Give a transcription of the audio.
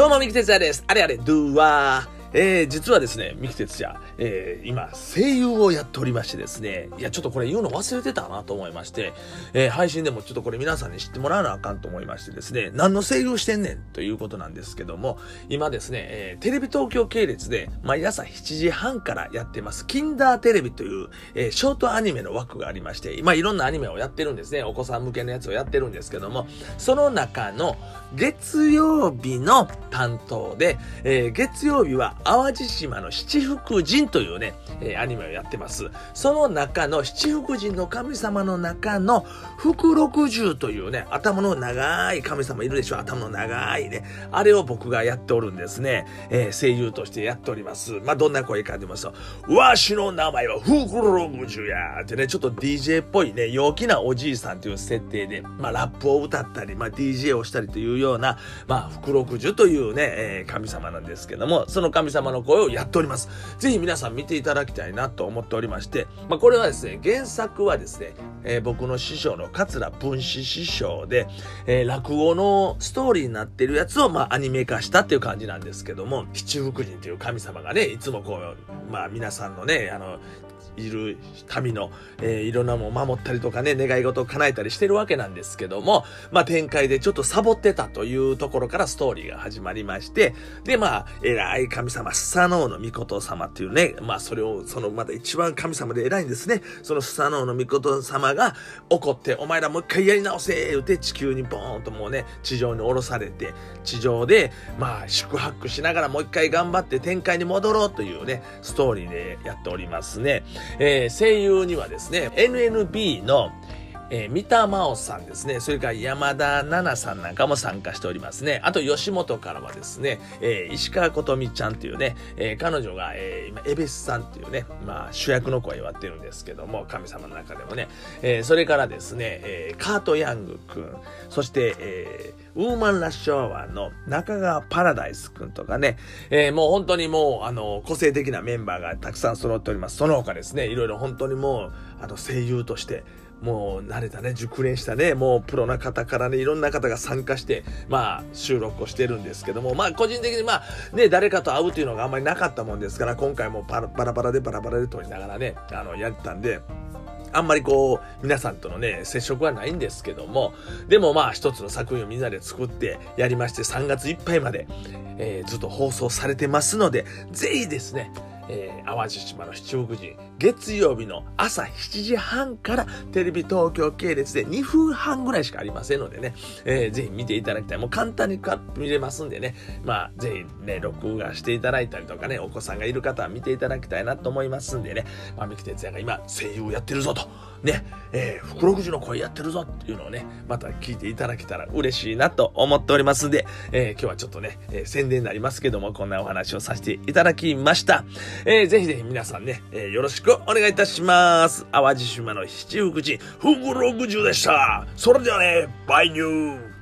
どうも、ミキテツヤです。あれあれ、ドゥーワー。えー、実はですね、三木哲也、えー、今、声優をやっておりましてですね、いや、ちょっとこれ言うの忘れてたなと思いまして、えー、配信でもちょっとこれ皆さんに知ってもらわなあかんと思いましてですね、何の声優してんねんということなんですけども、今ですね、えー、テレビ東京系列で毎朝7時半からやってます、キンダーテレビという、えー、ショートアニメの枠がありまして、今いろんなアニメをやってるんですね、お子さん向けのやつをやってるんですけども、その中の月曜日の担当で、えー、月曜日は淡路島の七福神というね、えー、アニメをやってます。その中の七福神の神様の中の福六十というね、頭の長い神様いるでしょ頭の長いね。あれを僕がやっておるんですね。えー、声優としてやっております。まあ、どんな声かでますと、わしの名前は福六十やってね、ちょっと DJ っぽいね、陽気なおじいさんという設定で、まあ、ラップを歌ったり、まあ、DJ をしたりというような、まあ、福六十というね、えー、神様なんですけども、その神様の声をやっております。ぜひ皆さん見ていただきたいなと思っておりまして、まあ、これはですね、原作はですね、えー、僕の師匠の桂文枝師匠で、えー、落語のストーリーになってるやつを、まあ、アニメ化したっていう感じなんですけども、七福神という神様がね、いつもこう、まあ、皆さんのね、あの、いる民の、えー、いろんなもん守ったりとかね、願い事を叶えたりしてるわけなんですけども、まあ展開でちょっとサボってたというところからストーリーが始まりまして、で、まあ、偉い神様、スサノオノミコト様っていうね、まあそれを、そのまだ一番神様で偉いんですね。そのスサノオノミコト様が怒って、お前らもう一回やり直せ言うて地球にボーンともうね、地上に降ろされて、地上で、まあ宿泊しながらもう一回頑張って展開に戻ろうというね、ストーリーでやっておりますね。えー、声優にはですね、NNB のえー、三田真央さんですね。それから山田奈々さんなんかも参加しておりますね。あと、吉本からはですね、えー、石川琴美ちゃんというね、えー、彼女が、え、今、エベスさんっていうね、まあ、主役の声をやってるんですけども、神様の中でもね、え、それからですね、え、カート・ヤングくん、そして、え、ウーマン・ラッシュアワーの中川パラダイスくんとかね、え、もう本当にもう、あの、個性的なメンバーがたくさん揃っております。その他ですね、いろいろ本当にもう、あの、声優として、もう慣れたね、熟練したね、もうプロな方からね、いろんな方が参加して、まあ収録をしてるんですけども、まあ個人的にまあね、誰かと会うっていうのがあんまりなかったもんですから、今回もバラバラバラでバラバラで撮りながらね、あの、やったんで、あんまりこう、皆さんとのね、接触はないんですけども、でもまあ一つの作品をみんなで作ってやりまして、3月いっぱいまで、えー、ずっと放送されてますので、ぜひですね、えー、淡路島の七福神、月曜日の朝7時半からテレビ東京系列で2分半ぐらいしかありませんのでね、えー、ぜひ見ていただきたい。もう簡単に見れますんでね、まあ、ぜひね、録画していただいたりとかね、お子さんがいる方は見ていただきたいなと思いますんでね、まあ、三木哲也が今、声優をやってるぞと、ね、えー、福六時の声やってるぞっていうのをね、また聞いていただけたら嬉しいなと思っておりますんで、えー、今日はちょっとね、えー、宣伝になりますけども、こんなお話をさせていただきました。えー、ぜひぜひ皆さんね、えー、よろしくお願いいたします。淡路島の七福神、福六十でした。それではね、バイニュー